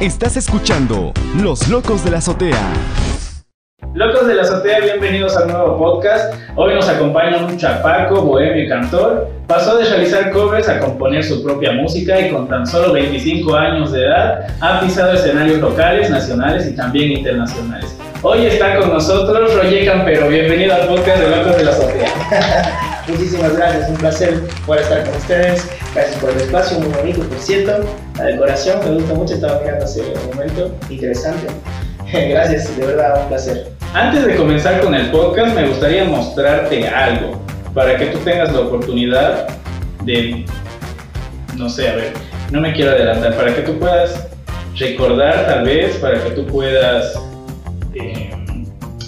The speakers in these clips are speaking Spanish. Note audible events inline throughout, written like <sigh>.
Estás escuchando Los Locos de la Azotea. Locos de la Azotea, bienvenidos al nuevo podcast. Hoy nos acompaña un chapaco, bohemio y cantor. Pasó de realizar covers a componer su propia música y con tan solo 25 años de edad ha pisado escenarios locales, nacionales y también internacionales. Hoy está con nosotros Roger Campero. Bienvenido al podcast de Locos de la Azotea. <laughs> Muchísimas gracias, un placer poder estar con ustedes. Gracias por el espacio, muy bonito, por cierto. La decoración me gusta mucho, estaba mirando hace un momento, interesante. <laughs> Gracias, de verdad, un placer. Antes de comenzar con el podcast, me gustaría mostrarte algo para que tú tengas la oportunidad de, no sé, a ver, no me quiero adelantar, para que tú puedas recordar tal vez, para que tú puedas eh,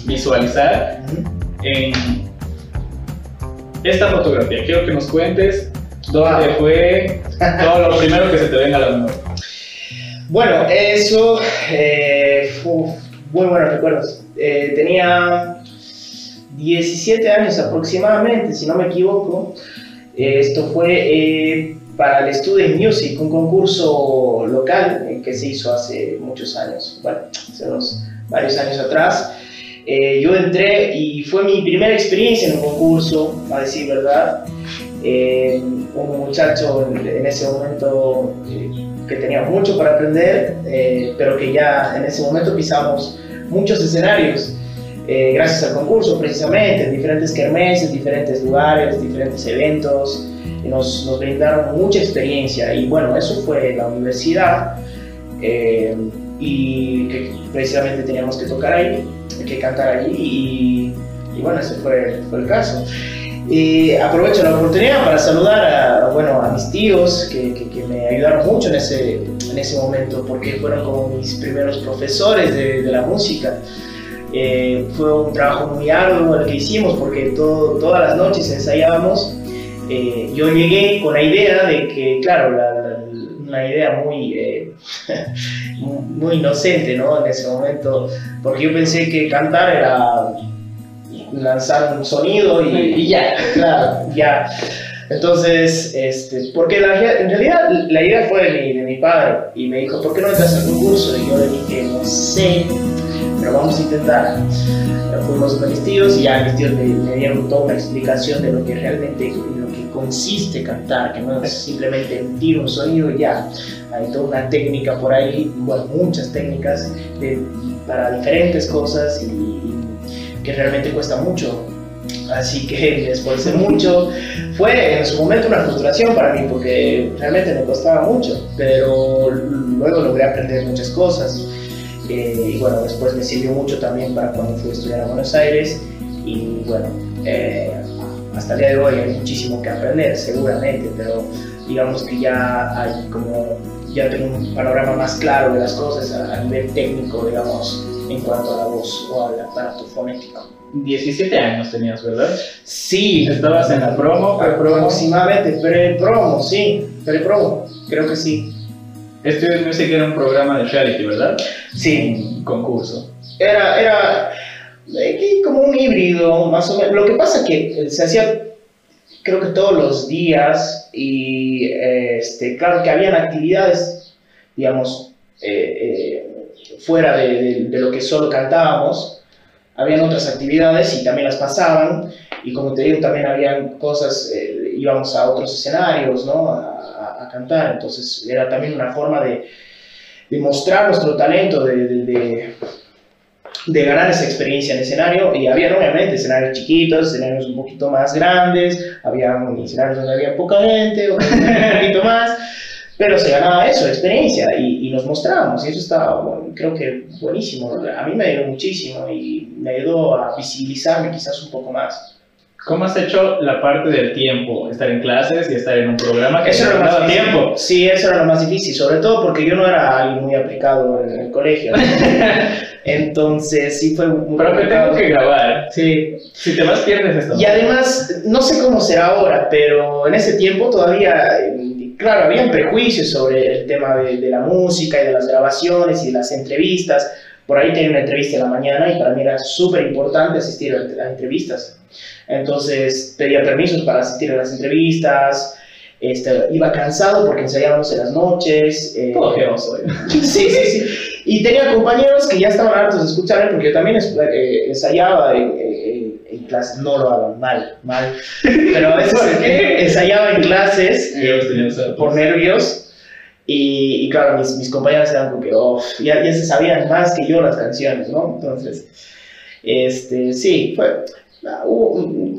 visualizar en esta fotografía. Quiero que nos cuentes dónde fue todo lo primero que se te venga a la memoria. Bueno, eso eh, fue muy buenos recuerdos. Eh, tenía 17 años aproximadamente, si no me equivoco. Eh, esto fue eh, para el Student Music, un concurso local que se hizo hace muchos años, bueno, hace unos, varios años atrás. yo entré y fue mi primera experiencia en un concurso, a decir verdad. Un muchacho en, ese momento que tenía mucho para aprender, pero que ya en ese momento pisamos muchos escenarios, eh, gracias al concurso precisamente, en diferentes kermeses, diferentes lugares, diferentes eventos, nos, nos, brindaron mucha experiencia y bueno, eso fue la universidad eh, y que precisamente teníamos que tocar ahí, que cantar allí y, y bueno, ese fue, fue el caso. Aprovecho la oportunidad para saludar a, bueno, a mis tíos que, que, que me ayudaron mucho en ese, en ese momento porque fueron como mis primeros profesores de, de la música. Eh, fue un trabajo muy arduo el que hicimos porque todo, todas las noches ensayábamos. Eh, yo llegué con la idea de que, claro, la, la, una idea muy, eh, <laughs> muy inocente ¿no? en ese momento, porque yo pensé que cantar era lanzar un sonido y, y ya, claro, ya. Entonces, este, porque la, en realidad la idea fue de mi, de mi, padre y me dijo, ¿por qué no entras al concurso? Y yo le dije, no sé, pero vamos a intentar. Fuimos con mis tíos y ya mis tíos me, me, dieron toda una explicación de lo que realmente, lo que consiste cantar, que no es simplemente emitir un sonido y ya. Hay toda una técnica por ahí, bueno, muchas técnicas de, para diferentes cosas y que realmente cuesta mucho Así que <laughs> me esforcé mucho. Fue en su momento una frustración para mí porque realmente me costaba mucho, pero luego logré aprender muchas cosas. Eh, y bueno, después me sirvió mucho también para cuando fui a estudiar a Buenos Aires. Y bueno, eh, hasta el día de hoy hay muchísimo que aprender, seguramente, pero digamos que ya hay como, ya tengo un panorama más claro de las cosas a, a nivel técnico, digamos, en cuanto a la voz o al aparato fonético. 17 años tenías, ¿verdad? Sí. ¿Estabas en la promo? Aproximadamente, pre-promo, sí, pre-promo, creo que sí. Student Music era un programa de reality, ¿verdad? Sí. Un concurso. Era, era eh, como un híbrido, más o menos. Lo que pasa es que se hacía, creo que todos los días, y este, claro que habían actividades, digamos, eh, eh, fuera de, de, de lo que solo cantábamos. Habían otras actividades y también las pasaban. Y como te digo también habían cosas, eh, íbamos a otros escenarios, ¿no? A, a, cantar, entonces era también una forma de, de mostrar nuestro talento, de, de, ganar esa experiencia en escenario. Y había obviamente escenarios chiquitos, escenarios un poquito más grandes, había escenarios donde había poca gente, un poquito más pero se ganaba eso, experiencia, y, y, nos mostrábamos, y eso estaba, bueno, creo que buenísimo. A mí me ayudó muchísimo y me ayudó a visibilizarme quizás un poco más. ¿Cómo has hecho la parte del tiempo? Estar en clases y estar en un programa que eso era lo más tiempo. Sí, eso era lo más difícil, sobre todo porque yo no era alguien muy aplicado en el colegio. <laughs> Entonces, sí fue muy Pero que tengo que grabar. Sí. Si te vas, pierdes esto. Y además, no sé cómo será ahora, pero en ese tiempo todavía claro, había prejuicios sobre el tema de, de, la música y de las grabaciones y de las entrevistas. Por ahí tenía una entrevista en la mañana y para mí era súper importante asistir a las entrevistas. Entonces pedía permisos para asistir a las entrevistas. este, iba cansado porque ensayábamos en las noches. eh, Todo geoso, ¿eh? <laughs> Sí, sí, sí. Y tenía compañeros que ya estaban hartos de escucharme porque yo también eh, ensayaba en, en- en clases, no lo hagan mal, mal, pero a veces ensayaba en clases por nervios y, y claro, mis, mis compañeros eran como que, oh, ya, ya se sabían más que yo las canciones, ¿no? Entonces, este, sí, fue, ah,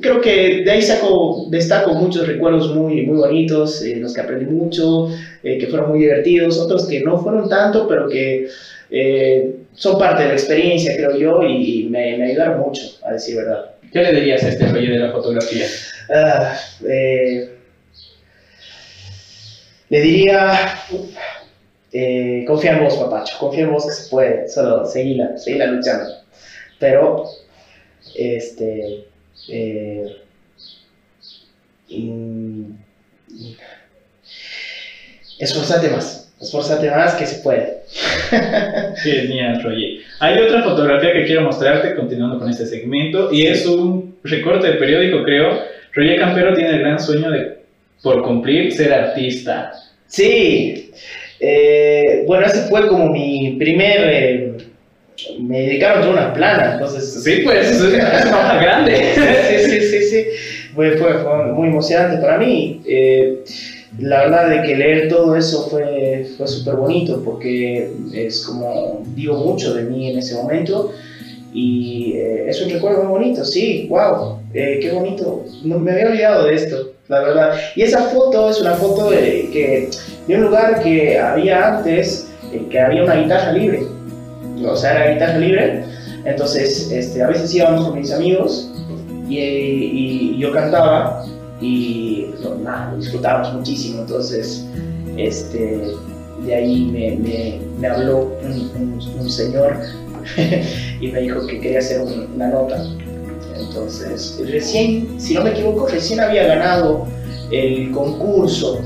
creo que de ahí saco, destaco muchos recuerdos muy, muy bonitos, eh, los que aprendí mucho, eh, que fueron muy divertidos, otros que no fueron tanto, pero que eh, son parte de la experiencia, creo yo, y, y me, me ayudaron mucho, a decir verdad. ¿Qué le dirías a este rollo de la fotografía? Ah, eh, le diría, eh, confía en vos, papacho, confía en vos que se puede, solo seguila, seguila luchando. Pero, este, eh, y- y- esforzate más, esforzate más que se puede. <laughs> Genial, Roger. Hay otra fotografía que quiero mostrarte continuando con este segmento y es un recorte de periódico, creo. Roger Campero tiene el gran sueño de, por cumplir, ser artista. Sí, eh, bueno, ese fue como mi primer... eh, me dedicaron a una plana, entonces... Sí, pues, es una <laughs> grande. sí, sí, sí, sí. Fue, fue, fue muy emocionante para mí. Eh, la verdad de que leer todo eso fue, fue súper bonito porque es como digo mucho de mí en ese momento y eh, es un recuerdo muy bonito, sí, wow, eh, qué bonito. No, me había olvidado de esto, la verdad. Y esa foto es una foto de, que, de un lugar que había antes, eh, que había una guitarra libre. O sea, era guitarra libre. Entonces, este, a veces íbamos con mis amigos y, y yo cantaba y no, nada, lo disfrutábamos muchísimo. Entonces, este, de ahí me, me, me habló un, un- un señor <laughs> y me dijo que quería hacer un- una nota. Entonces, recién, si no me equivoco, recién había ganado el concurso.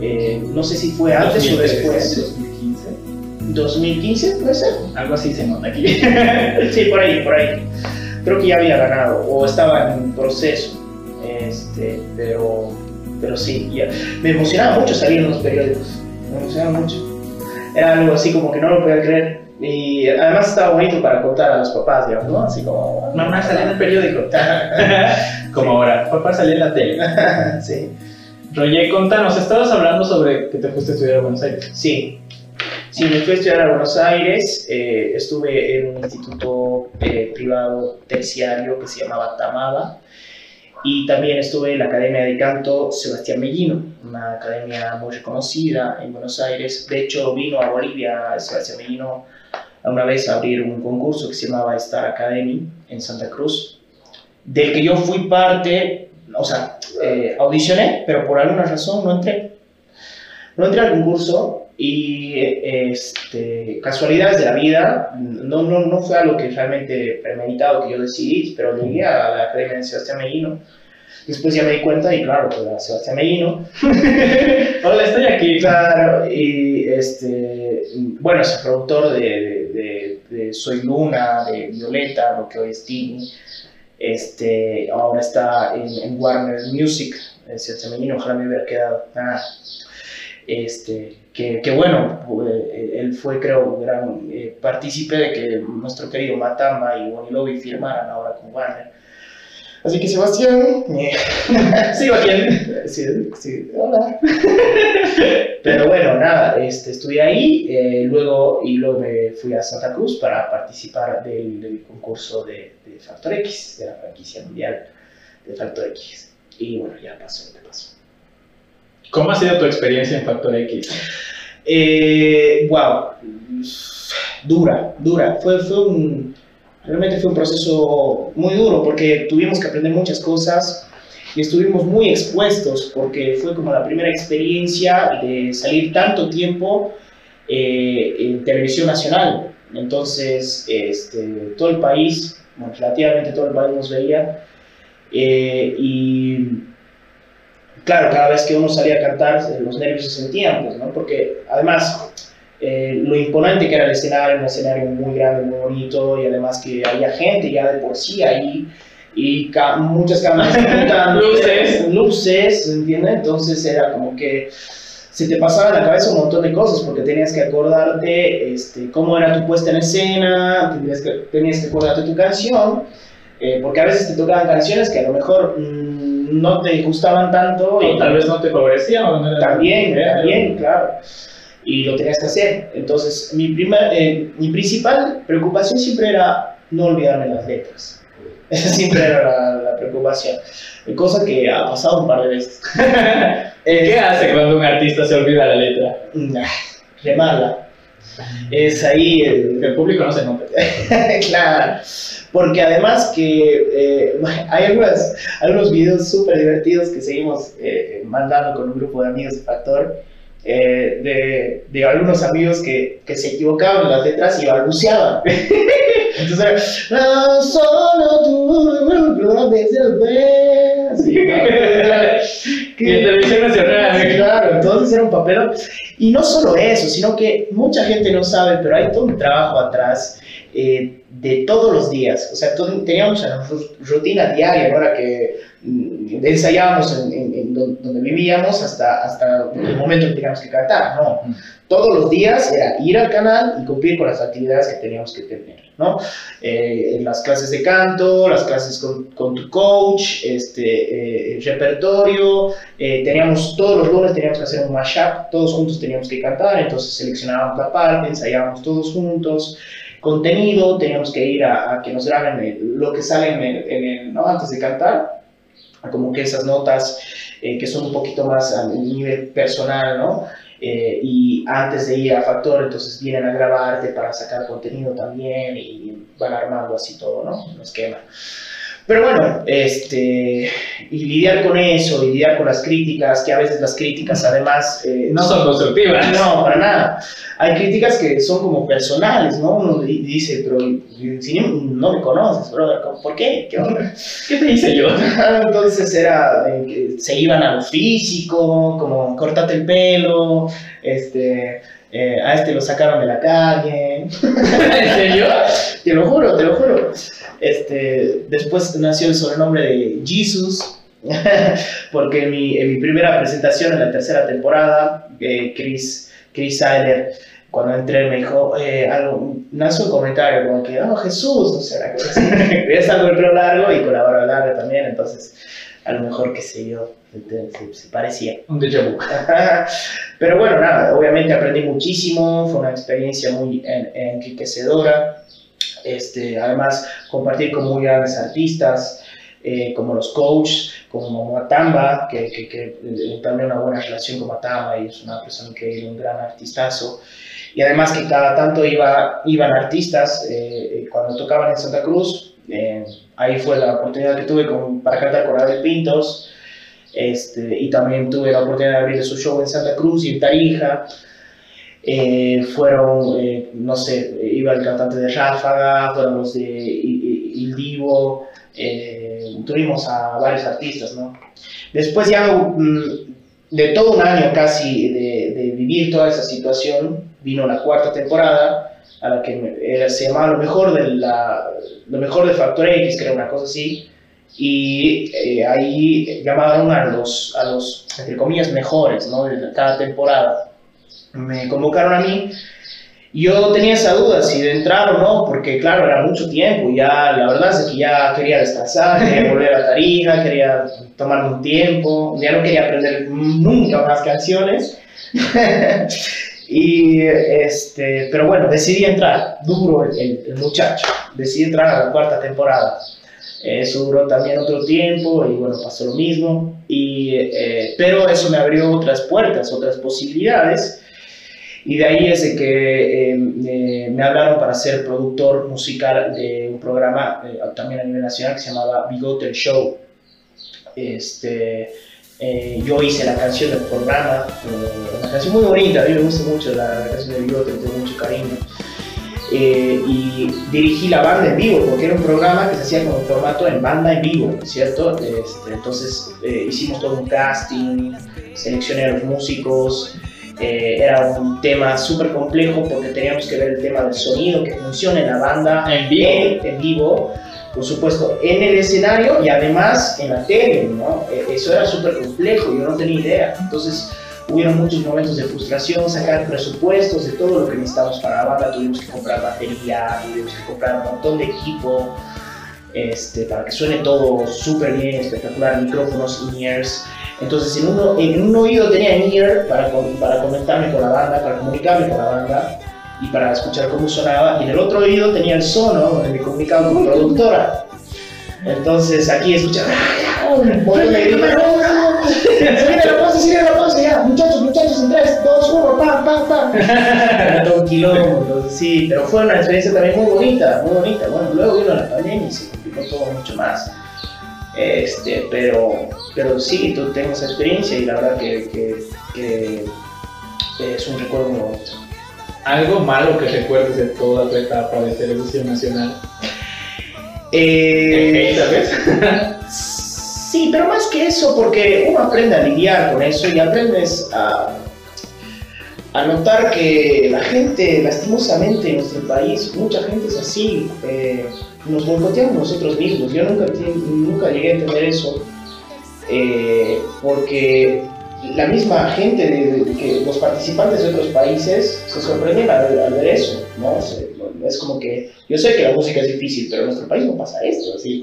Eh, no sé si fue antes o después. 2015. 2015, puede ser. Algo así se nota aquí. <laughs> Sí, por ahí, por ahí. Creo que ya había ganado o estaba en proceso. Este, pero, pero sí, ya. me emocionaba mucho salir en los periódicos. Me emocionaba mucho. Era algo así como que no lo podía creer. Y además estaba bonito para contar a los papás, digamos, ¿no? Así como. Mamá salí en el periódico. <laughs> Como ahora, papá salí en la tele. <laughs> sí. Roger, contanos, estabas hablando sobre que te fuiste a estudiar a Buenos Aires. Sí, sí, me fui a estudiar a Buenos Aires, eh, estuve en un instituto eh, privado terciario que se llamaba Tamada y también estuve en la Academia de Canto Sebastián Mellino, una academia muy reconocida en Buenos Aires. De hecho, vino a Bolivia Sebastián Mellino una vez a abrir un concurso que se llamaba Star Academy en Santa Cruz, del que yo fui parte, o sea, eh, audicioné, pero por alguna razón no entré. No entré al concurso y eh, este, casualidades de la vida, no, no, no fue algo que realmente premeditado que yo decidí, pero llegué a la Academia de Sebastián Mellino. Después ya me di cuenta y claro, pues a Sebastián Mellino. <laughs> Hola, estoy aquí. Claro, y este, bueno, es el productor de, de- de- de Soy Luna, de Violeta, lo que hoy es Disney. Este, ahora está en, en Warner Music, en Sebastián Mellino, ojalá me hubiera quedado. Ah, este, que, que bueno, eh, él fue creo gran eh, partícipe de que nuestro querido Matamba y Bonnie Lobby firmaran ahora con Warner. Así que Sebastián, eh, <laughs> Sigo aquí. sí, sí, hola. Pero bueno, nada, este, estuve ahí, eh, luego, y luego me fui a Santa Cruz para participar del, del concurso de, de Factor X, de la franquicia mundial de Factor X. Y bueno, ya pasó lo que pasó. ¿Cómo ha sido tu experiencia en Factor X? Eh, wow, dura, dura. Fue, fue un, realmente fue un proceso muy duro porque tuvimos que aprender muchas cosas y estuvimos muy expuestos porque fue como la primera experiencia de salir tanto tiempo eh, en televisión nacional. Entonces, este, todo el país, relativamente todo el país nos veía eh, y claro, cada vez que uno salía a cantar, los nervios se sentían, pues, ¿no? Porque además, eh, lo imponente que era el escenario, un escenario muy grande, muy bonito, y además que había gente ya de por sí ahí, y ca- muchas cámaras <laughs> Luces. luces, ¿entiendes? Entonces era como que se te pasaba en la cabeza un montón de cosas porque tenías que acordarte este, cómo era tu puesta en escena, tenías que, tenías que acordarte tu canción, eh, porque a veces te tocaban canciones que a lo mejor no te gustaban tanto O y tal vez no te favorecía o no era- también, también, claro. Y lo tenías que hacer. Entonces, mi, primer, eh, mi principal preocupación siempre era no olvidarme las letras. <laughs> Esa siempre era la, la preocupación. Cosa que ha pasado un par de veces. <laughs> ¿Qué hace cuando un artista se olvida la letra? Nah, remarla. Es ahí el, Que el público no se nota. <laughs> claro. Porque además que eh, <laughs> hay algunas, algunos videos súper divertidos que seguimos eh, mandando con un grupo de amigos de Factor, eh, de, de algunos amigos que, que se equivocaban en las letras y balbuceaban. <laughs> Entonces "No, solo tú, no me así, ¿no? Y en televisión nacional. Claro, entonces era un papel. Y no solo eso, sino que mucha gente no sabe, pero hay todo un trabajo atrás eh, de todos los días. O sea, teníamos una ru- rutina diaria, ¿no? Era que mm, ensayábamos en, en- en don- donde vivíamos hasta, hasta el momento en que teníamos que cantar, ¿no? Todos los días era ir al canal y cumplir con las actividades que teníamos que tener, ¿no? Eh, las clases de canto, las clases con, con tu coach, este, eh, el repertorio, eh, teníamos todos los lunes teníamos que hacer un mashup, todos juntos teníamos que cantar, entonces seleccionábamos la parte, ensayábamos todos juntos, contenido, teníamos que ir a, que nos graben el- lo que sale en el, en el- ¿no? antes de cantar, como que esas notas eh, que son un poquito más a nivel personal, ¿no? Eh, y antes de ir a Factor, entonces vienen a grabarte para sacar contenido también y van armando así todo, ¿no? Un esquema. Pero bueno, este, y lidiar con eso, y lidiar con las críticas, que a veces las críticas además... eh, No son constructivas. no, para nada. Hay críticas que son como personales, ¿no? Uno di- dice, pero si no, no me conoces, brother, ¿por qué? ¿Qué onda? ¿Qué te hice yo? <laughs> Entonces era, eh, se iban a lo físico, como cortate el pelo, este, eh, a este lo sacaron de la calle. <laughs> ¿En serio? Te lo juro, te lo juro. Este, después nació el sobrenombre de Jesus, <laughs> porque en mi, en mi primera presentación en la tercera temporada, eh, Chris, Chris Seiler, cuando entré me dijo, eh, algo, nació un comentario como que, oh Jesús, o sea. Ves algo el pelo largo y con la barba larga también, entonces a lo mejor, qué sé yo, se, se- se parecía. Un déjà vu. <laughs> Pero bueno, nada, obviamente aprendí muchísimo, fue una experiencia muy en- enriquecedora. Este, además, compartir con muy grandes artistas, eh, como los coaches, como Matamba, que, que, que eh, también una buena relación con Matamba y es una persona increíble, un gran artistazo. Y además que cada tanto iba, iban artistas, eh, eh, cuando tocaban en Santa Cruz, eh, ahí fue la oportunidad que tuve con, para cantar con Abel Pintos, este, y también tuve la oportunidad de abrir su show en Santa Cruz y en Tarija. Eh, fueron, eh, no sé, iba el cantante de Ráfaga, fueron los de Il Divo, eh, tuvimos a varios artistas, ¿no? Después ya mm, de todo un año casi de, de vivir toda esa situación, vino la cuarta temporada, a la que me- era- se llamaba Lo mejor de, la, lo mejor de Factor X, que era una cosa así, y eh, ahí llamaron a los, a los, entre comillas, mejores, ¿no? De cada temporada. Me convocaron a mí. y Yo tenía esa duda si de entrar o no, porque claro, era mucho tiempo, y ya la verdad es que ya quería descansar, quería <laughs> volver a Tarija, quería tomarme un tiempo, ya no quería aprender nunca más canciones. <laughs> y este, pero bueno, decidí entrar, duro el, el- muchacho, decidí entrar a la cuarta temporada. Eso duró también otro tiempo y bueno, pasó lo mismo. Y, eh, pero eso me abrió otras puertas, otras posibilidades. Y de ahí es de que eh, me, me hablaron para ser productor musical de un programa eh, también a nivel nacional que se llamaba Bigote Show. Este, eh, yo hice la canción del programa, eh, una canción muy bonita, a mí me gusta mucho la, la canción de Bigote, tengo mucho cariño. Eh, y dirigí la banda en vivo, porque era un programa que se hacía con un formato en banda en vivo, ¿cierto? Este, entonces eh, hicimos todo un casting, seleccioné a los músicos, eh, era un tema súper complejo porque teníamos que ver el tema del sonido, que funcione en la banda En vivo. en, en vivo, por supuesto, en el escenario y además en la tele, ¿no? E- Eso era súper complejo, yo no tenía idea. Entonces, hubieron muchos momentos de frustración, sacar presupuestos de todo lo que necesitábamos para la banda, tuvimos que comprar batería, tuvimos que comprar un montón de equipo, este, para que suene todo súper bien, espectacular, micrófonos, in-ears. Entonces, en, uno, en un oído tenía in-ear para, para conectarme con la banda, para comunicarme con la banda y para escuchar cómo sonaba, y en el otro oído tenía el sono, donde me comunicaba con productora. Entonces, aquí escuchaba, ¡ah, viene la pausa, viene la pausa, ya, muchachos, muchachos, en 3, 2, 1, pam, pam, pam. Era un quilombo, entonces sí, pero fue una experiencia también muy bonita, muy bonita. Bueno, luego vino la pandemia y se complicó todo mucho más. Este, pero, pero sí, tú tengo esa experiencia y la verdad que, que, que es un recuerdo muy bonito. Algo malo que recuerdes de toda tu etapa de televisión nacional. Eh, ¿Sabes? <laughs> Sí, pero más que eso, porque uno aprende a lidiar con eso y aprendes a, a notar que la gente, lastimosamente en nuestro país, mucha gente es así. eh, nos boicoteamos nosotros mismos. Yo nunca llegué a entender eso, eh, porque la misma gente, de, de- que los participantes de otros países se sorprenden al, ver- al ver eso. ¿no? Se- es como que yo sé que la música es difícil, pero en nuestro país no pasa esto. Así.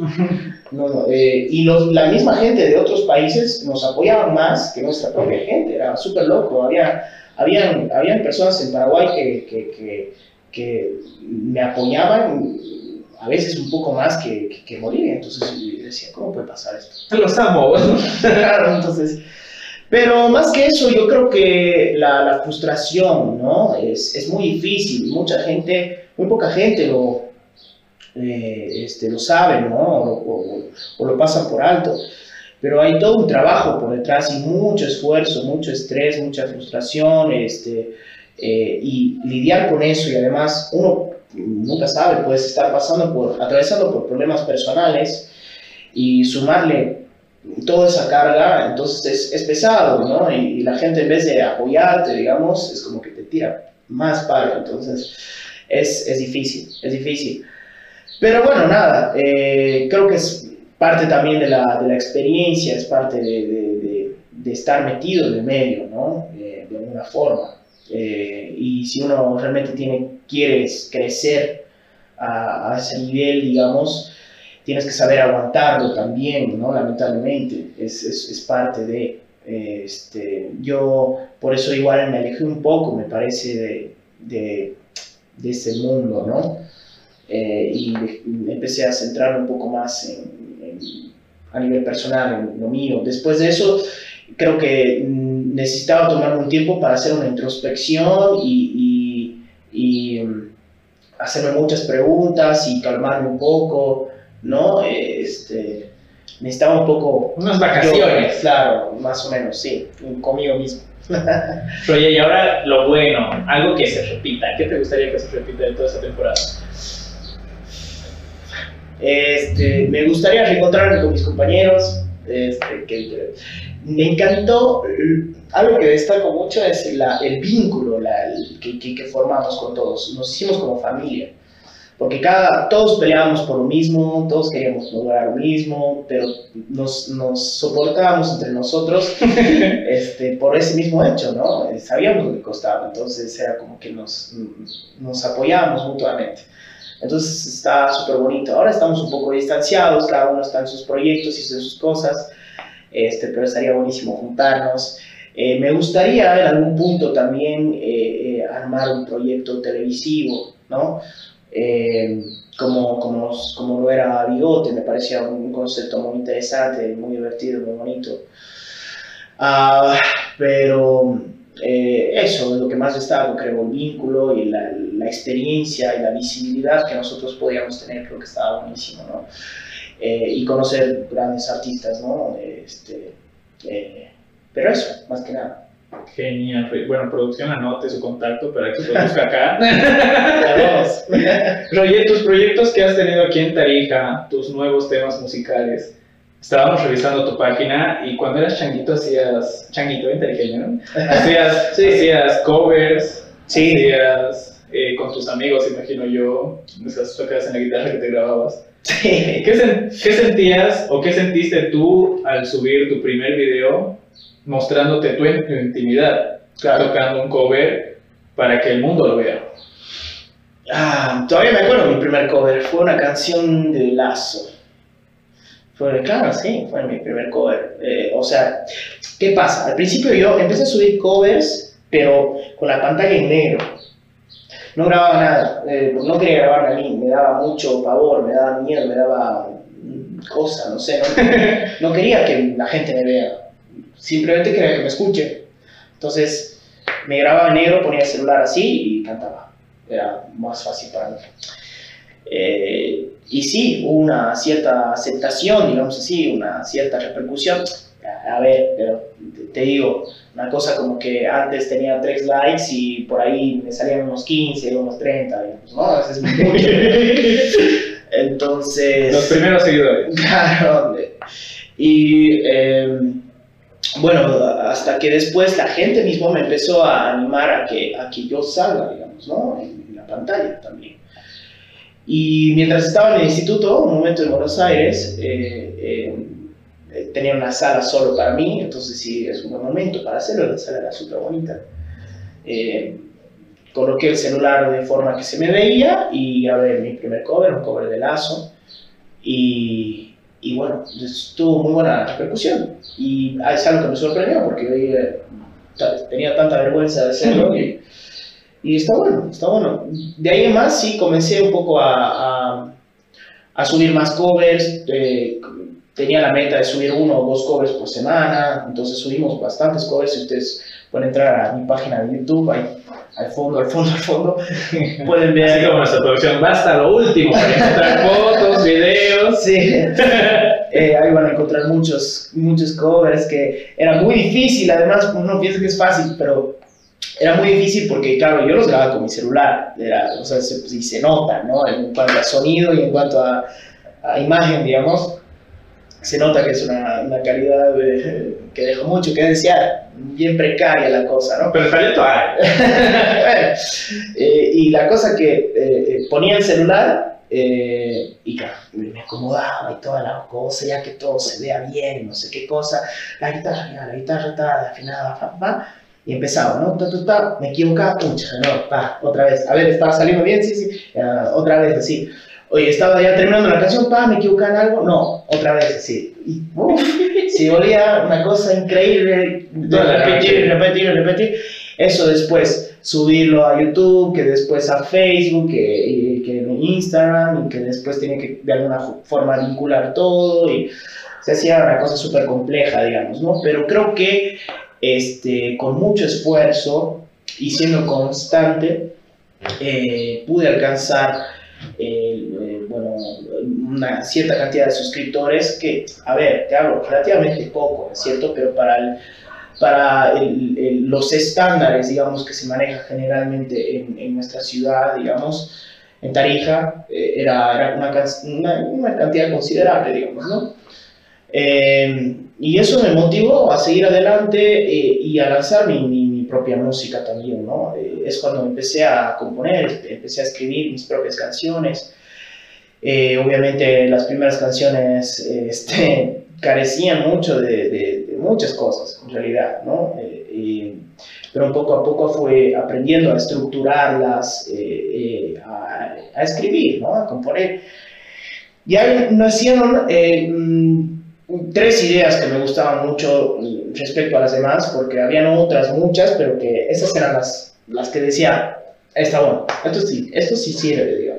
No, no, eh, y los- la misma gente de otros países nos apoyaban más que nuestra propia gente, era súper loco. Había, habían, habían personas en Paraguay que, que, que, que me apoyaban a veces un poco más que, que, que Bolivia, entonces yo decía, ¿cómo puede pasar esto? Los amo. <laughs> claro, entonces... Pero más que eso, yo creo que la, la frustración, ¿no? Es, es muy difícil. Mucha gente, muy poca gente lo, eh, este, lo sabe, ¿no? O, o- o lo pasan por alto. Pero hay todo un trabajo por detrás y mucho esfuerzo, mucho estrés, mucha frustración, este, eh, y lidiar con eso y además uno nunca sabe, puedes estar pasando por, atravesando por problemas personales y sumarle toda esa carga, entonces es, es pesado, ¿no? Y, y la gente en vez de apoyarte, digamos, es como que te tira más palo, entonces es, es difícil, es difícil. Pero bueno, nada, eh, creo que es parte también de la, de la experiencia, es parte de, de- de- estar metido en el medio, ¿no? Eh, de alguna forma. Eh, y si uno realmente tiene, quieres crecer a, a ese nivel, digamos, tienes que saber aguantarlo también, ¿no? Lamentablemente, es, es, parte de... eh, Este, yo por eso igual me alejé un poco, me parece, de, de, de ese mundo, ¿no? Eh, y empecé a centrar un poco más en- a nivel personal, en lo mío. Después de eso, creo que mm, necesitaba tomarme un tiempo para hacer una introspección y, y, y, mm, hacerme muchas preguntas y calmarme un poco, ¿no? Eh, Este, necesitaba un poco... Unas yo, vacaciones. claro, más o menos, sí, conmigo mismo. <laughs> Oye, y ahora lo bueno, algo que se repita. ¿Qué te gustaría que se repita de toda esta temporada? Este, me gustaría reencontrarme con mis compañeros. Este, que, me encantó, eh, algo que destaco mucho es la- el vínculo la- el que- que formamos con todos. Nos hicimos como familia. Porque cada, todos peleábamos por lo mismo, todos queríamos lograr lo mismo, pero nos, nos soportábamos entre nosotros <laughs> este, por ese mismo hecho, ¿no? Eh, Sabíamos lo que costaba, entonces era como que nos, nos apoyábamos mutuamente. Entonces está súper bonito. Ahora estamos un poco distanciados, cada uno está en sus proyectos y en sus cosas, este, pero estaría buenísimo juntarnos. Eh, me gustaría en algún punto también eh, eh, armar un proyecto televisivo, ¿no? Eh, como, como, como lo era Bigote, me parecía un concepto muy interesante, muy divertido, muy bonito. Ah, pero eh, eso es lo que más destaco, creo, el vínculo y la, la experiencia y la visibilidad que nosotros podíamos tener, creo que estaba buenísimo, ¿no? Eh, y conocer grandes artistas, ¿no? Este, eh, pero eso, más que nada. Genial. pues, Bueno, producción anote su contacto para que se produzca acá. <laughs> Roger, tus proyectos que has tenido aquí en Tarija, tus nuevos temas musicales. Estábamos revisando tu página y cuando eras changuito hacías, changuito en tarijeño, ¿no? Hacías, <laughs> Sí. hacías covers, Sí. hacías eh, con tus amigos, imagino yo, esas tocas en la guitarra que te grababas. Sí. ¿Qué, sen- qué sentías o qué sentiste tú al subir tu primer video mostrándote tu intimidad, tocando un cover para que el mundo lo vea? Ah, todavía me acuerdo mi primer cover, fue una canción de Lazo. Fue, claro, sí, fue mi primer cover. Eh, o sea, ¿qué pasa? Al principio yo empecé a subir covers, pero con la pantalla en negro. No grababa nada, eh, no quería grabar a mí, me daba mucho pavor, me daba miedo, me daba cosa, no sé, no, <laughs> no quería que la gente me vea, simplemente quería que me escuche. Entonces me grababa en negro, ponía el celular así y cantaba era más fácil para mí. Eh, y sí, hubo una cierta aceptación, digamos así, una cierta repercusión. A ver, pero te- digo, una cosa como que antes tenía 3 likes y por ahí me salían unos 15, unos 30, digamos, ¿no? Eso es mucho. <laughs> Entonces... Los primeros seguidores. <laughs> Claro. Y eh, bueno, hasta que después la gente mismo me empezó a animar a que, a que yo salga, digamos, ¿no? En, en la pantalla también. Y mientras estaba en el instituto, un momento en Buenos Aires, eh, eh, eh, tenía una sala solo para mí, entonces sí, es un buen momento para hacerlo, la sala era súper bonita. Eh, coloqué el celular de forma que se me veía y grabé mi primer cover, un cover de lazo. Y, y bueno, tuvo muy buena repercusión. Y es algo que me sorprendió porque tenía tanta vergüenza de hacerlo. Y, y está bueno, está bueno. De ahí en más sí comencé un poco a, a, a subir más covers. eh, tenía la meta de subir uno o dos covers por semana. Entonces subimos bastantes covers. Si ustedes pueden entrar a mi página de YouTube, ahí al fondo, al fondo, al fondo, <laughs> pueden ver. Así como nuestra producción, basta lo último para encontrar <laughs> fotos, videos. Sí, <laughs> Eh, ahí van a encontrar muchos, muchos covers que era muy difícil, además uno piensa que es fácil, pero era muy difícil porque, claro, yo los grababa con mi celular, era, o sea, se, y se nota, ¿no? En cuanto a sonido y en cuanto a, a imagen, digamos, se nota que es una, una calidad eh, que deja mucho que desear, bien precaria la cosa, ¿no? Pero talento hay. <laughs> Bueno, eh, y la cosa que eh, eh, ponía el celular eh, y claro, me acomodaba y toda la cosa, ya que todo se vea bien, no sé qué cosa, la guitarra, la guitarra está afinada, pa, pa, y empezaba, ¿no? Ta, ta, ta, me equivocaba, pucha, no, pa, otra vez, a ver, estaba saliendo bien, sí, sí, ah, otra vez así. Oye, estaba ya terminando la canción, pa, me equivocaba en algo, no, otra vez así. Y uf, se volvía una cosa increíble, de repetir, repetir, repetir. Eso después subirlo a YouTube, que después a Facebook, que, y que en Instagram, y que después tiene que de alguna forma vincular todo, y se hacía una cosa súper compleja, digamos, ¿no? Pero creo que este, con mucho esfuerzo y siendo constante, eh, pude alcanzar eh, eh, bueno, una cierta cantidad de suscriptores que, a ver, te hablo relativamente poco, ¿no es cierto? Pero para, el- para el- el- los estándares, digamos, que se maneja generalmente en, en nuestra ciudad, digamos, en Tarija, eh, era, era una, una, una cantidad considerable, digamos, ¿no? Eh, y eso me motivó a seguir adelante eh, y a lanzar mi, mi, mi propia música también, ¿no? Eh, es cuando empecé a componer, empecé a escribir mis propias canciones. Eh, obviamente las primeras canciones eh, este, <laughs> carecían mucho de, muchas cosas, en realidad. Eh, pero poco a poco fue aprendiendo a estructurarlas, a, escribir. A componer. Y ahí nacieron mm, tres ideas que me gustaban mucho mm, respecto a las demás, porque habían otras muchas, pero que esas eran las, las que decía, está bueno, esto sí, esto sí sirve, digamos.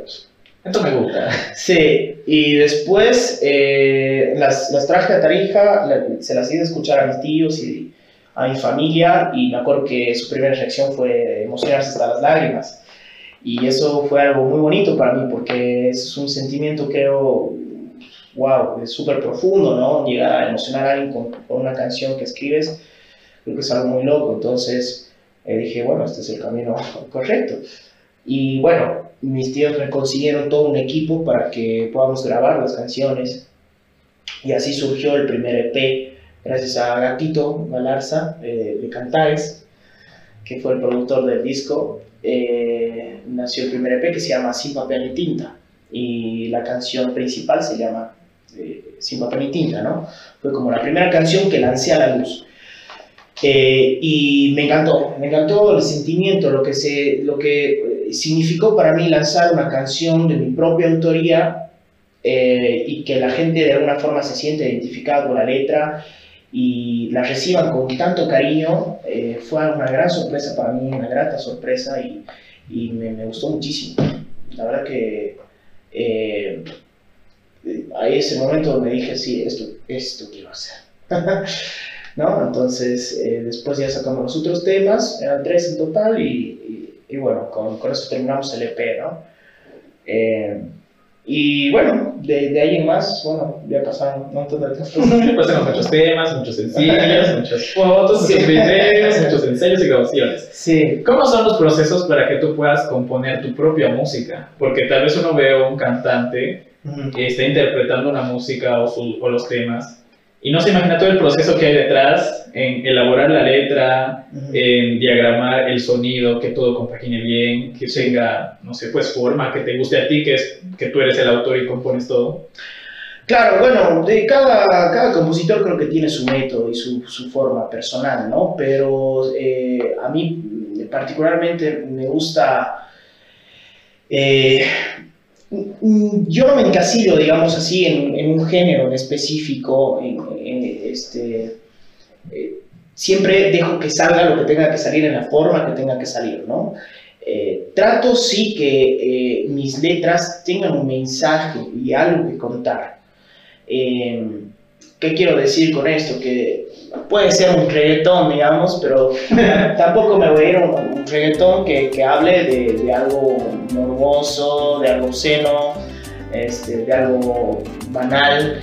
Esto me gusta. Sí, y después eh, las, las traje a Tarija, la- se las hice escuchar a mis tíos y a mi familia, y me acuerdo que su primera reacción fue emocionarse hasta las lágrimas. Y eso fue algo muy bonito para mí, porque es un sentimiento, creo, wow, es súper profundo, ¿no? Llegar a emocionar a alguien con, con una canción que escribes, creo que es algo muy loco. Entonces eh, dije, bueno, este es el camino correcto. Y bueno, mis tíos me consiguieron todo un equipo para que podamos grabar las canciones. Y así surgió el primer EP, gracias a Gatito Galarza eh, de Cantares, que fue el productor del disco. eh, nació el primer EP que se llama Sin papel ni tinta y la canción principal se llama eh, Sin papel ni tinta, ¿no? Fue como la primera canción que lancé a la luz. Eh, y me encantó, me encantó el sentimiento, lo que, se, lo que significó para mí lanzar una canción de mi propia autoría y que la gente de alguna forma se siente identificada con la letra y la reciban con tanto cariño, eh, fue una gran sorpresa para mí, una grata sorpresa y, y me, me, gustó muchísimo. La verdad que eh, a ese momento me dije, sí, esto, esto quiero hacer. <laughs> ¿No? Entonces, eh, después ya sacamos los otros temas, eran tres en total y, y, bueno, con, con, eso terminamos el EP, ¿no? Eh, y bueno, de, de, ahí en más, bueno, ya pasaron un montón de cosas. <laughs> Pasaron muchos temas, muchos sencillos, <laughs> muchas fotos, muchos videos, muchos ensayos y grabaciones. Sí. ¿Cómo son los procesos para que tú puedas componer tu propia música? Porque tal vez uno ve a un cantante que está interpretando una música o, su, o los temas y no se imagina todo el proceso que hay detrás en elaborar la letra, uh -huh. en diagramar el sonido, que todo compagine bien, que tenga, no sé, pues forma, que te guste a ti, que, es, que tú eres el autor y compones todo. Claro, bueno, de cada, cada compositor creo que tiene su método y su, su forma personal, ¿no? Pero eh, a mí particularmente me gusta... Eh, yo no me encasillo, digamos así, en, en un género en específico, en, este, eh, siempre dejo que salga lo que tenga que salir en la forma que tenga que salir, ¿no? Eh, trato sí que eh, mis letras tengan un mensaje y algo que contar. ¿Qué quiero decir con esto? Que puede ser un reggaetón, digamos, pero <laughs> tampoco me voy a ir a un, un reggaetón que, que hable de, de, algo morboso, de algo seno, este, de algo banal,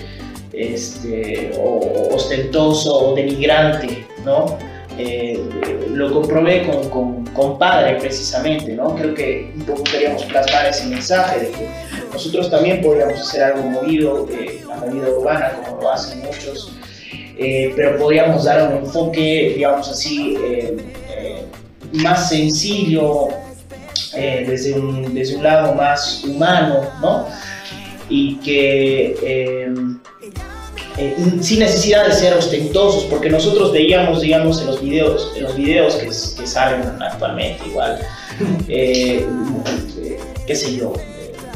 este, o ostentoso o denigrante, ¿no? Eh, lo comprobé con, con, con, Padre precisamente, ¿no? Creo que un poco queríamos plasmar ese mensaje de que nosotros también podríamos hacer algo movido, eh, la urbana, como lo hacen muchos, eh, pero podríamos dar un enfoque, digamos así, eh, más sencillo, desde, un, desde un lado más humano, ¿no? Y que sin necesidad de ser ostentosos, porque nosotros veíamos, digamos, en los videos, en los videos que, que salen actualmente, igual, <laughs> qué sé yo,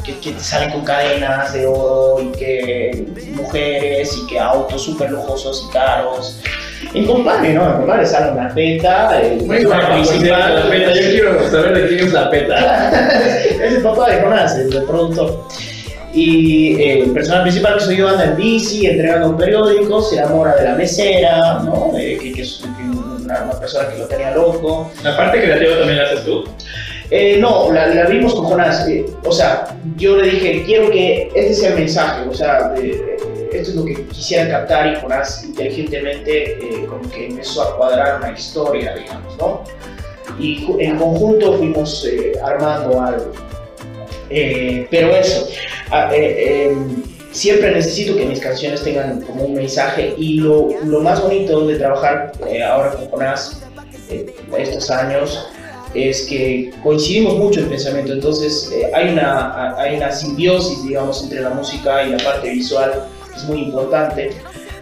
que, que, salen con cadenas de oro y que mujeres y que autos súper lujosos y caros. En compadre, ¿no? En compadre sale una peta, el Muy principal. La peta, yo quiero saber de quién es la peta. <laughs> es el papá de Jonás, el productor. Y eh, el personaje principal que soy yo anda en bici, entregando periódicos, se enamora de la mesera, ¿no? Eh, que, que, es una, una, persona que lo tenía loco. ¿La parte creativa también la haces tú? Eh, no, la, la, vimos con Jonás. Eh, o sea, yo le dije, quiero que este sea el mensaje. O sea, eh, esto es lo que quisiera captar y Jonás inteligentemente como que empezó a cuadrar una historia, digamos, ¿no? Y en conjunto fuimos armando algo. Pero eso, siempre necesito que mis canciones tengan como un mensaje y lo, lo más bonito de trabajar ahora con Jonás estos años es que coincidimos mucho en pensamiento, entonces eh, hay, una, hay una simbiosis, digamos, entre la música y la parte visual, es muy importante.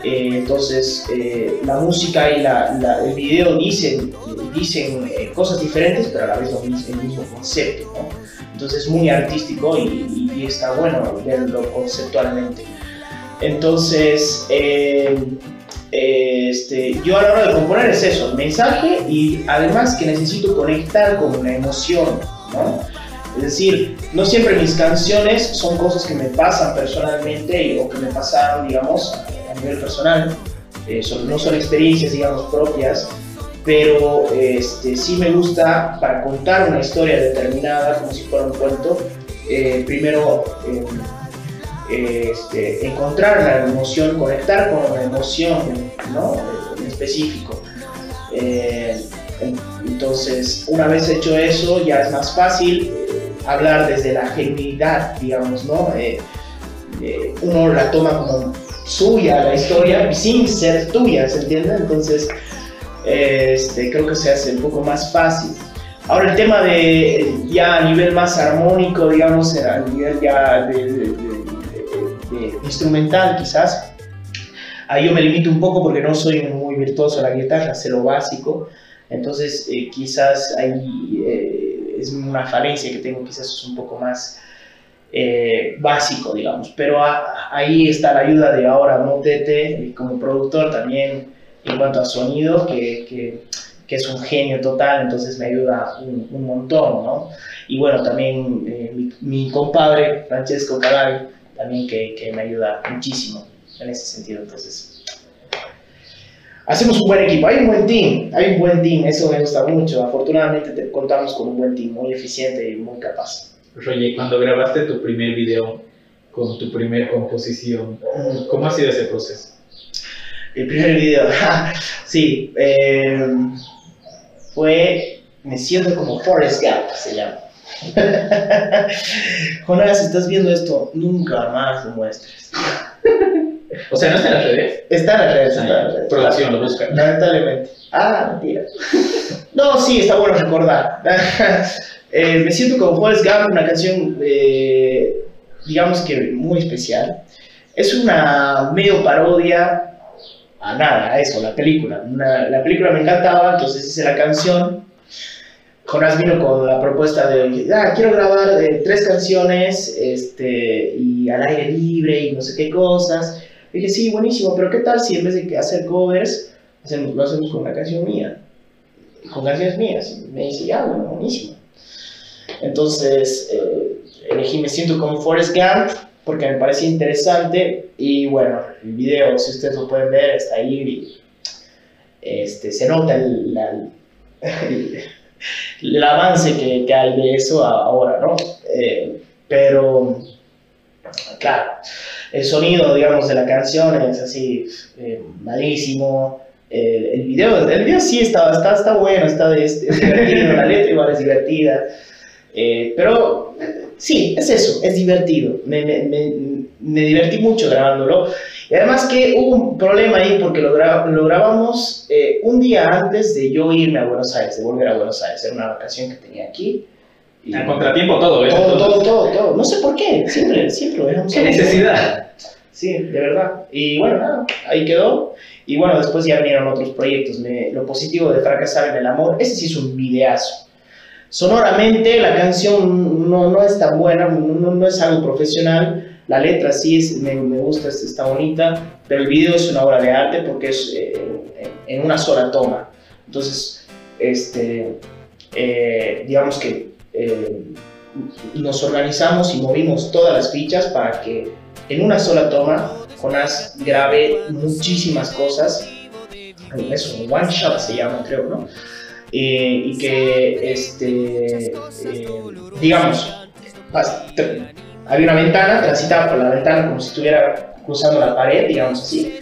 Eh, entonces, eh, la música y la, la, el video dicen, dicen cosas diferentes, pero a la vez el mismo concepto, ¿no? Entonces, es muy artístico y, y, está bueno verlo conceptualmente. Entonces, este, yo a la hora de componer es eso, mensaje y además que necesito conectar con una emoción, ¿no? Es decir, no siempre mis canciones son cosas que me pasan personalmente o que me pasaron, digamos, a nivel personal, eh, son, no son experiencias, digamos, propias, pero este, sí me gusta para contar una historia determinada, como si fuera un cuento, eh, primero... Eh, este, encontrar la emoción, conectar con una emoción ¿no? en específico. Eh, entonces, una vez hecho eso, ya es más fácil hablar desde la genuinidad, digamos, ¿no? Uno la toma como suya la historia sin ser tuya, ¿se entiende? Entonces, este, creo que se hace un poco más fácil. Ahora el tema de ya a nivel más armónico, digamos, a nivel ya de instrumental quizás, ahí yo me limito un poco porque no soy muy virtuoso a la guitarra, sé lo básico, entonces eh, quizás ahí eh, es una falencia que tengo, quizás es un poco más eh, básico, digamos, pero ahí está la ayuda de ahora Motete como productor también en cuanto a sonido, que, que, es un genio total, entonces me ayuda un, montón, ¿no? Y bueno, también eh, mi, compadre Francesco Calari, también que, que me ayuda muchísimo en ese sentido, entonces. Hacemos un buen equipo, hay un buen team, hay un buen team, eso me gusta mucho, afortunadamente te- contamos con un buen team, muy eficiente y muy capaz. Roger, cuando grabaste tu primer video con tu primer composición, ¿cómo ha sido ese proceso? El primer video, <laughs> sí, eh, fue Me siento como Forrest Gump, se llama. <laughs> Jonás, estás viendo esto, nunca más lo muestres. O sea, ¿no está en las redes? Está en las redes, está en las redes. Producción, lo busca. Lamentablemente. Ah, mentira. <laughs> No, sí, está bueno recordar. Eh, me siento como Forrest Gump, una canción, eh, digamos que muy especial. Es una medio parodia a nada, a eso, la película. La película me encantaba, entonces hice la canción. Jonás vino con la propuesta de, ah, quiero grabar eh, tres canciones este, y al aire libre y no sé qué cosas. Dije, sí, buenísimo, pero ¿qué tal si en vez de hacer covers, hacemos, lo hacemos con una canción mía? Con canciones mías. Me dice, ya, bueno, buenísimo. Entonces, eh, elegí Me siento como Forrest Gump porque me parecía interesante y bueno, el video, si ustedes lo pueden ver, está ahí y este, se nota el, el- avance que, que hay de eso ahora, ¿no? Eh, pero, claro, el sonido, digamos, de la canción es así, eh, malísimo. Eh, el video, el video sí está, está, está bueno, está es, es divertido, la letra igual es divertida. Eh, pero eh, sí, es eso, es divertido. Me, me, me, me divertí mucho grabándolo. Y además que hubo un problema ahí porque lo, gra- lo grabamos eh, un día antes de yo irme a Buenos Aires, de volver a Buenos Aires. Era una vacación que tenía aquí. Y A contratiempo todo, ¿eh? todo, todo, todo, todo. No sé por qué, siempre, siempre lo. ¿Qué necesidad? Sí, de verdad. Y bueno, nada, ahí quedó. Y bueno, después ya vinieron otros proyectos. Me- lo positivo de Fracasar en el Amor, ese sí es un videazo. Sonoramente la canción no, no es tan buena, no, no es algo profesional. La letra sí es, me, me gusta, es- está bonita, pero el video es una obra de arte porque es eh, en, en una sola toma. Entonces, este, eh, digamos que eh, nos organizamos y movimos todas las fichas para que en una sola toma Jonás grabe muchísimas cosas. Es un one shot, se llama, creo, ¿no? Eh, y que, este, eh, digamos, había una ventana, transitaba por la ventana como si estuviera cruzando la pared, digamos así.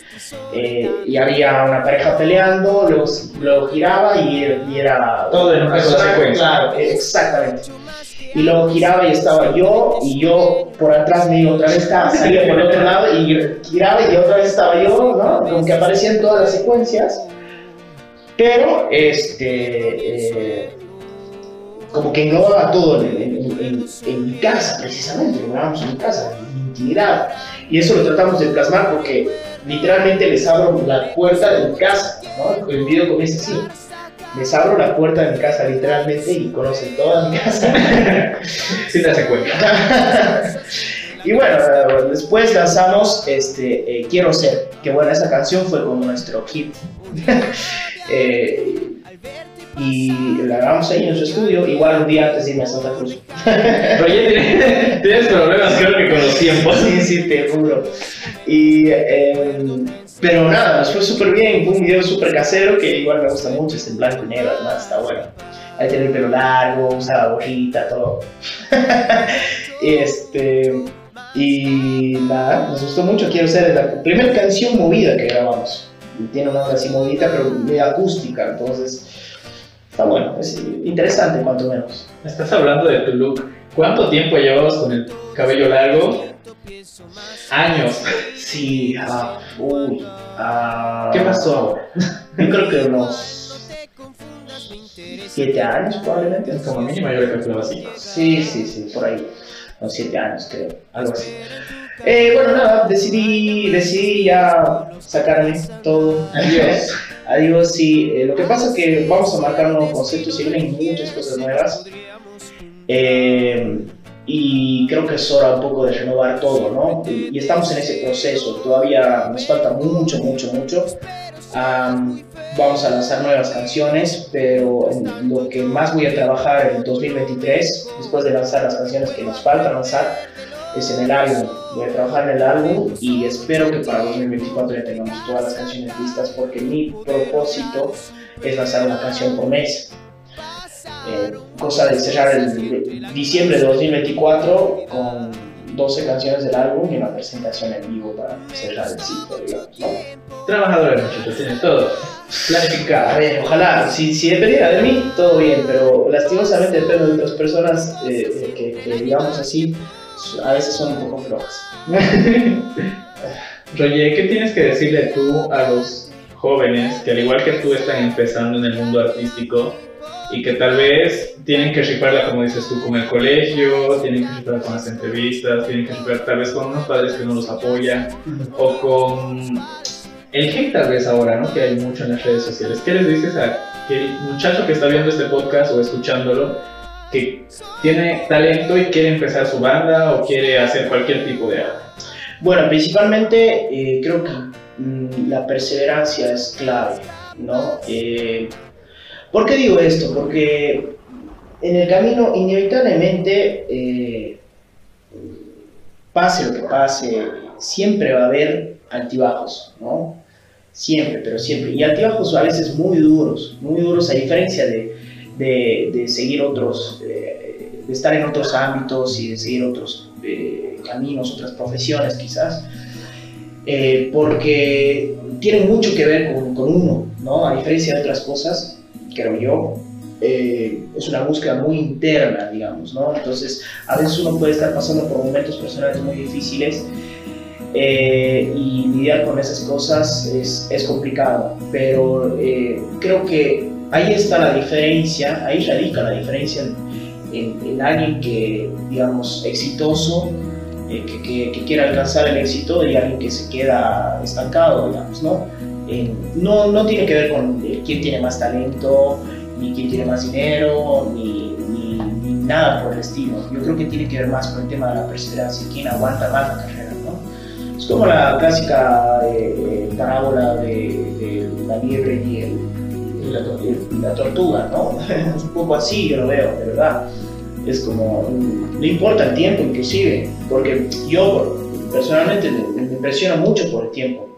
Eh, y había una pareja peleando, luego, luego giraba y, y era Todo en una secuencia. Claro, exactamente. Y luego giraba y estaba yo, y yo por atrás me iba otra vez, estaba, salía por el otro lado y giraba y otra vez estaba yo, ¿no? Como que aparecían todas las secuencias. Pero, este, eh, como que englobaba todo en, en- en- en mi casa, precisamente, grabamos en mi casa, en mi intimidad. Y eso lo tratamos de plasmar porque literalmente les abro la puerta de mi casa, ¿no? El video comienza así. Les abro la puerta de mi casa literalmente y conocen toda mi casa. Sí te hace cuenta. <laughs> y bueno, después lanzamos este, eh, Quiero Ser, que bueno, esa canción fue como nuestro hit. <laughs> Eh, y la grabamos ahí en su estudio, igual un día antes de irme a Santa Cruz. <laughs> Roger, tiene- tienes problemas creo que con los tiempos. Sí, sí, te juro. Y, eh, pero nada, nos fue súper bien, fue un video súper casero que igual me gusta mucho, es en blanco y negro, además está bueno. Ahí tiene el pelo largo, usa la gorrita, todo. <laughs> este, y nada, nos gustó mucho, quiero ser la primera canción movida que grabamos. Tiene una onda así movidita, pero medio acústica, entonces está bueno, es interesante cuanto menos. Me estás hablando de tu look. ¿Cuánto tiempo llevabas con el cabello largo? Años. Sí, ah, uy, ah, ¿Qué pasó ahora? Yo creo que unos siete años probablemente. Como mínimo yo le calculaba así. Sí, sí, sí, por ahí. Unos siete años creo, algo así. Eh, bueno, nada, decidí, decidí ya sacarme todo. Adiós. Adiós, sí. Eh, lo que pasa es que vamos a marcar nuevos conceptos y vienen muchas cosas nuevas. Eh, y creo que es hora un poco de renovar todo, ¿no? Y, estamos en ese proceso. Todavía nos falta mucho, mucho, mucho. Am, vamos a lanzar nuevas canciones, pero lo que más voy a trabajar en 2023, después de lanzar las canciones que nos falta lanzar, es en el álbum. Voy a trabajar en el álbum y espero que para 2024 ya tengamos todas las canciones listas porque mi propósito es lanzar una canción por mes. Eh, cosa de cerrar el diciembre de 2024 con 12 canciones del álbum y una presentación en vivo para cerrar el ciclo, digamos, ¿no? Trabajador el muchacho, tiene todo. Planificado. A ver, ojalá, si, si dependiera de mí, todo bien, pero lastimosamente depende de otras personas eh, eh, que, que, digamos así, a veces son un poco flojas. <laughs> Roger, ¿qué tienes que decirle tú a los jóvenes que al igual que tú están empezando en el mundo artístico y que tal vez tienen que rifarla, como dices tú, con el colegio, tienen que rifarla con las entrevistas, tienen que rifar tal vez con unos padres que no los apoyan o con el hate tal vez ahora, ¿no? Que hay mucho en las redes sociales. ¿Qué les dices a aquel muchacho que está viendo este podcast o escuchándolo que tiene talento y quiere empezar su banda o quiere hacer cualquier tipo de arte? Bueno, principalmente eh, creo que mm, la perseverancia es clave, ¿no? Eh, ¿Por qué digo esto? Porque en el camino inevitablemente, eh, pase lo que pase, siempre va a haber altibajos, ¿no? Siempre, pero siempre. Y altibajos a veces muy duros, muy duros a diferencia de, de, de seguir otros, eh, de estar en otros ámbitos y de seguir otros eh, caminos, otras profesiones quizás, porque tienen mucho que ver con, uno, ¿no? A diferencia de otras cosas, creo yo, eh, es una búsqueda muy interna, digamos, ¿no? Entonces, a veces uno puede estar pasando por momentos personales muy difíciles eh, y lidiar con esas cosas es, es complicado, pero eh, creo que ahí está la diferencia, ahí radica la diferencia en, en, en alguien que, digamos, exitoso, eh, que, que, que, quiere alcanzar el éxito y alguien que se queda estancado, digamos, ¿no? Eh, no, no tiene que ver con eh, quién tiene más talento, ni quién tiene más dinero, ni, ni, ni, nada por el estilo. Yo creo que tiene que ver más con el tema de la perseverancia, quién aguanta más la carrera, ¿no? Es como la clásica eh, parábola de, de, la liebre y, el, la, la, tortuga, ¿no? <laughs> es un poco así, yo lo veo, de verdad. Es como, no importa el tiempo inclusive, porque yo personalmente me, me impresiona mucho por el tiempo.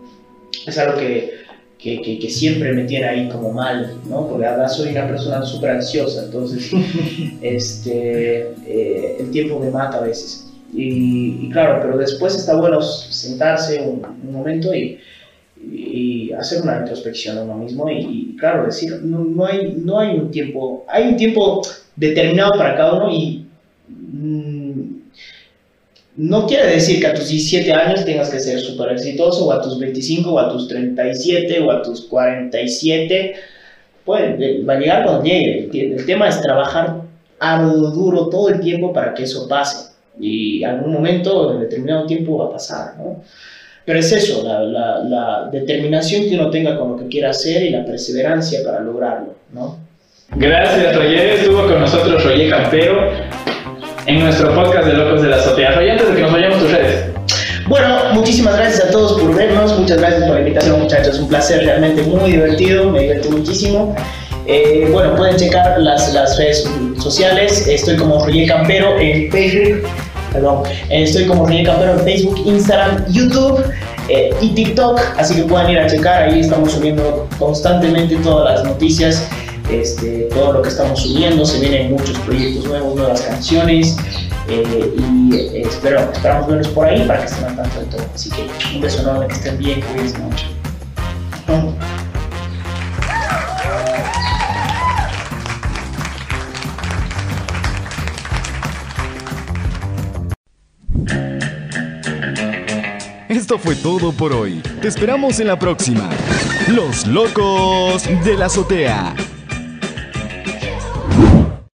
Es algo que, que, que, que, siempre me tiene ahí como mal, ¿no? Porque además soy una persona súper ansiosa, entonces <laughs> este, eh, el tiempo me mata a veces. Y, y, claro, pero después está bueno sentarse un, un momento y, y, hacer una introspección a uno mismo y, y claro, decir, no, no, hay, no hay un tiempo, hay un tiempo determinado para cada uno y no quiere decir que a tus 17 años tengas que ser súper exitoso, o a tus 25, o a tus 37, o a tus 47. Pues va a llegar cuando llegue. El tema es trabajar arduo, duro todo el tiempo para que eso pase. Y algún momento, en determinado tiempo, va a pasar, ¿no? Pero es eso, la, la, la determinación que uno tenga con lo que quiera hacer y la perseverancia para lograrlo, ¿no? Gracias, Roger. Estuvo con nosotros Roger Campero en nuestro podcast de Locos de la Azotea. Roger, antes de que nos vayamos tus redes. Bueno, muchísimas gracias a todos por vernos, muchas gracias por la invitación muchachos, un placer realmente muy divertido, me divertí muchísimo. Eh, bueno, pueden checar las, las, redes sociales, estoy como Roger Campero en Facebook, perdón, estoy como Roger Campero en Facebook, Instagram, YouTube eh, y TikTok, así que pueden ir a checar, ahí estamos subiendo constantemente todas las noticias este, todo lo que estamos subiendo, se vienen muchos proyectos nuevos, nuevas canciones eh, y eh, espero, esperamos verlos por ahí para que estén al tanto de todo. Así que un beso enorme, que estén bien, cuídense mucho. Esto fue todo por hoy. Te esperamos en la próxima. Los locos de la azotea.